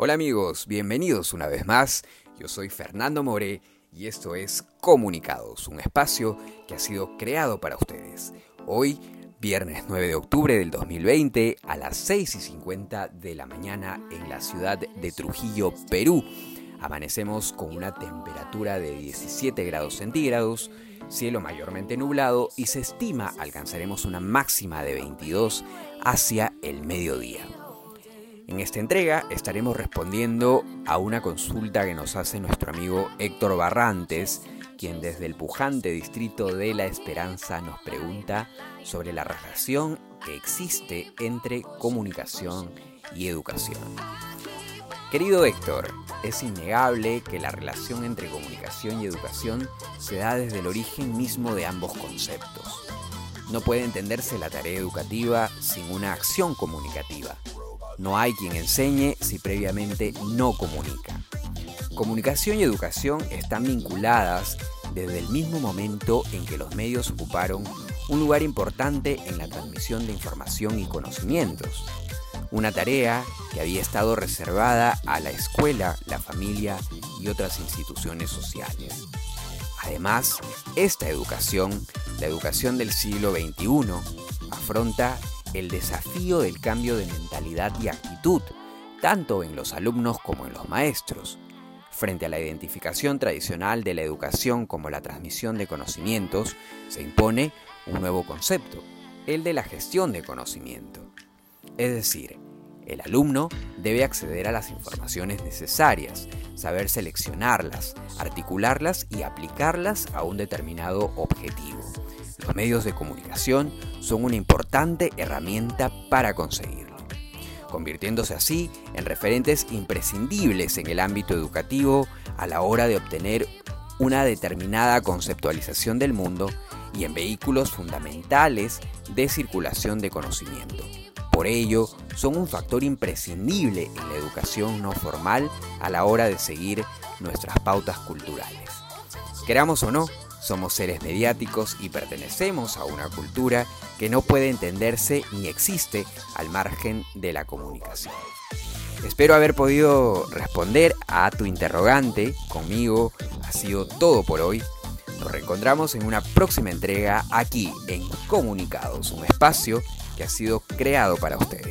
Hola amigos, bienvenidos una vez más. Yo soy Fernando More y esto es Comunicados, un espacio que ha sido creado para ustedes. Hoy, viernes 9 de octubre del 2020, a las 6 y 50 de la mañana en la ciudad de Trujillo, Perú. Amanecemos con una temperatura de 17 grados centígrados, cielo mayormente nublado y se estima alcanzaremos una máxima de 22 hacia el mediodía. En esta entrega estaremos respondiendo a una consulta que nos hace nuestro amigo Héctor Barrantes, quien desde el pujante distrito de La Esperanza nos pregunta sobre la relación que existe entre comunicación y educación. Querido Héctor, es innegable que la relación entre comunicación y educación se da desde el origen mismo de ambos conceptos. No puede entenderse la tarea educativa sin una acción comunicativa. No hay quien enseñe si previamente no comunica. Comunicación y educación están vinculadas desde el mismo momento en que los medios ocuparon un lugar importante en la transmisión de información y conocimientos una tarea que había estado reservada a la escuela, la familia y otras instituciones sociales. Además, esta educación, la educación del siglo XXI, afronta el desafío del cambio de mentalidad y actitud, tanto en los alumnos como en los maestros. Frente a la identificación tradicional de la educación como la transmisión de conocimientos, se impone un nuevo concepto, el de la gestión de conocimiento. Es decir, el alumno debe acceder a las informaciones necesarias, saber seleccionarlas, articularlas y aplicarlas a un determinado objetivo. Los medios de comunicación son una importante herramienta para conseguirlo, convirtiéndose así en referentes imprescindibles en el ámbito educativo a la hora de obtener una determinada conceptualización del mundo y en vehículos fundamentales de circulación de conocimiento. Por ello, son un factor imprescindible en la educación no formal a la hora de seguir nuestras pautas culturales. Queramos o no, somos seres mediáticos y pertenecemos a una cultura que no puede entenderse ni existe al margen de la comunicación. Espero haber podido responder a tu interrogante. Conmigo ha sido todo por hoy. Nos reencontramos en una próxima entrega aquí en Comunicados, un espacio que ha sido creado para ustedes.